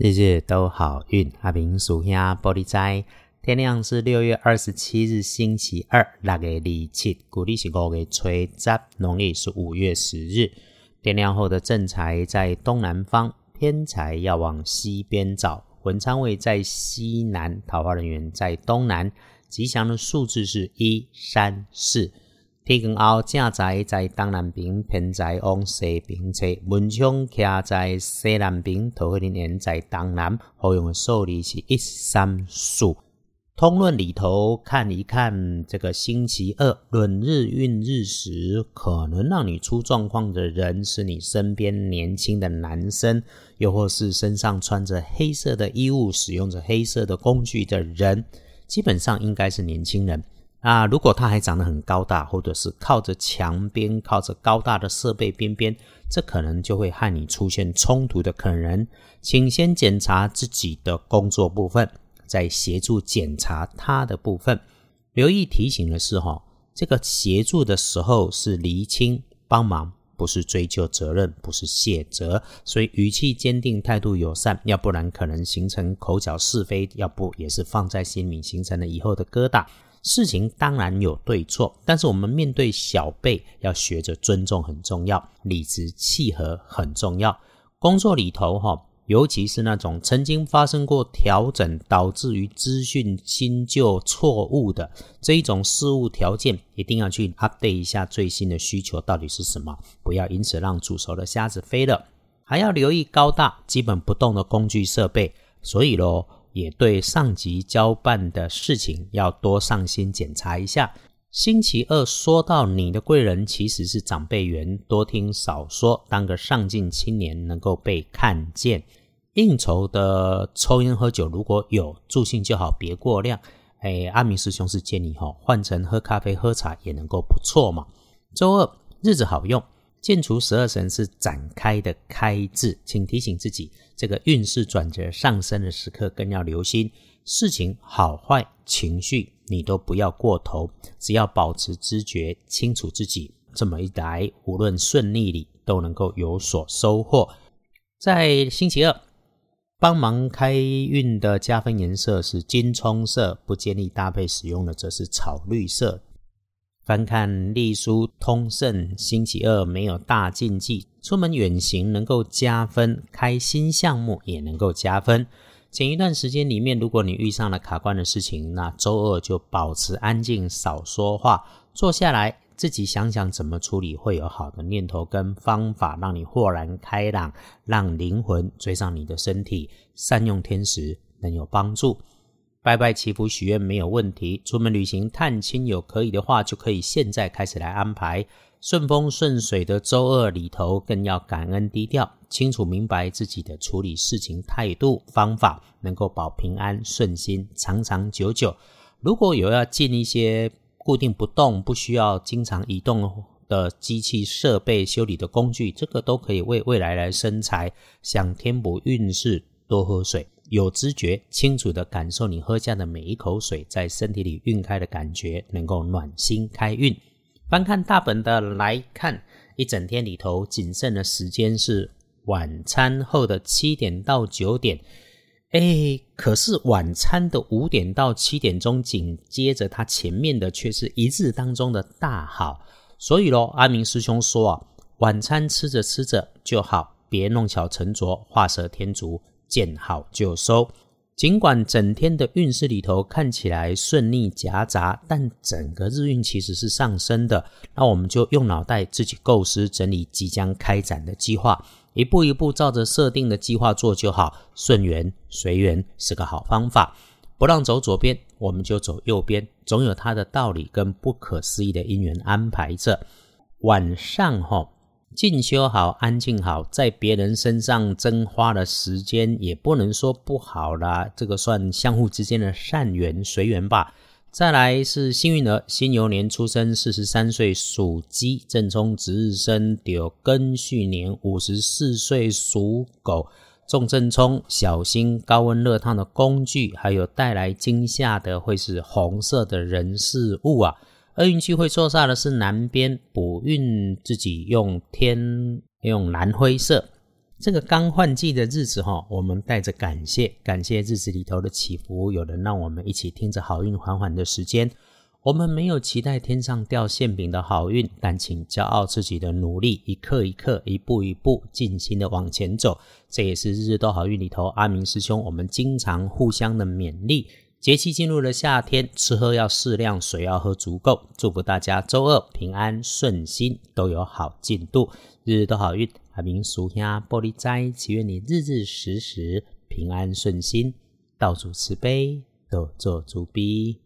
日日都好运，阿明属兄玻璃斋。天亮是六月二十七日，星期二，六月二七，古历是五月初十，农历是五月十日。天亮后的正财在东南方，偏财要往西边找。文昌位在西南，桃花人员在东南。吉祥的数字是一、三、四。天光后，正在在东南边，偏在往西边侧。文昌徛在西南边，桃花人缘在东南。好用的数字是一、三、四。通论里头看一看，这个星期二论日运日时，可能让你出状况的人是你身边年轻的男生，又或是身上穿着黑色的衣物、使用着黑色的工具的人，基本上应该是年轻人。啊，如果他还长得很高大，或者是靠着墙边、靠着高大的设备边边，这可能就会和你出现冲突的可能。请先检查自己的工作部分，再协助检查他的部分。留意提醒的是，哈，这个协助的时候是厘清帮忙，不是追究责任，不是卸责，所以语气坚定，态度友善，要不然可能形成口角是非，要不也是放在心里形成了以后的疙瘩。事情当然有对错，但是我们面对小辈要学着尊重很重要，理直气和很重要。工作里头哈，尤其是那种曾经发生过调整导致于资讯新旧错误的这一种事物条件，一定要去 update 一下最新的需求到底是什么，不要因此让煮熟的虾子飞了。还要留意高大基本不动的工具设备，所以喽。也对上级交办的事情要多上心检查一下。星期二说到你的贵人其实是长辈缘，多听少说，当个上进青年能够被看见。应酬的抽烟喝酒如果有助兴就好，别过量。哎，阿明师兄是建议哈，换成喝咖啡喝茶也能够不错嘛。周二日子好用。剑除十二神是展开的开字，请提醒自己，这个运势转折上升的时刻更要留心。事情好坏情绪你都不要过头，只要保持知觉，清楚自己，这么一来，无论顺利里都能够有所收获。在星期二帮忙开运的加分颜色是金葱色，不建议搭配使用的则是草绿色。翻看隶书通胜，星期二没有大禁忌，出门远行能够加分，开新项目也能够加分。前一段时间里面，如果你遇上了卡关的事情，那周二就保持安静，少说话，坐下来自己想想怎么处理，会有好的念头跟方法，让你豁然开朗，让灵魂追上你的身体。善用天时，能有帮助。拜拜祈福许愿没有问题，出门旅行探亲友可以的话，就可以现在开始来安排。顺风顺水的周二里头，更要感恩低调，清楚明白自己的处理事情态度方法，能够保平安顺心，长长久久。如果有要进一些固定不动、不需要经常移动的机器设备修理的工具，这个都可以为未来来生财。想添补运势，多喝水。有知觉，清楚的感受你喝下的每一口水在身体里运开的感觉，能够暖心开运。翻看大本的来看，一整天里头仅剩的时间是晚餐后的七点到九点。哎，可是晚餐的五点到七点钟，紧接着它前面的却是一日当中的大好。所以咯，阿明师兄说啊，晚餐吃着吃着就好，别弄巧成拙，画蛇添足。见好就收，尽管整天的运势里头看起来顺利夹杂，但整个日运其实是上升的。那我们就用脑袋自己构思整理即将开展的计划，一步一步照着设定的计划做就好。顺缘随缘是个好方法，不让走左边，我们就走右边，总有它的道理跟不可思议的因缘安排着。晚上哈。进修好，安静好，在别人身上真花了时间，也不能说不好啦。这个算相互之间的善缘随缘吧。再来是幸运儿，辛牛年出生，四十三岁属鸡，正冲值日生，有庚戌年五十四岁属狗，重正冲，小心高温热烫的工具，还有带来惊吓的会是红色的人事物啊。厄运气会错煞的是南边补运，自己用天用蓝灰色，这个刚换季的日子哈，我们带着感谢，感谢日子里头的起伏，有人让我们一起听着好运缓缓的时间。我们没有期待天上掉馅饼的好运，但请骄傲自己的努力，一刻一刻，一步一步，尽心的往前走。这也是日日都好运里头，阿明师兄我们经常互相的勉励。节气进入了夏天，吃喝要适量，水要喝足够。祝福大家周二平安顺心，都有好进度，日日都好运。阿明叔兄玻璃斋，祈愿你日日时时平安顺心，到处慈悲，多做足逼。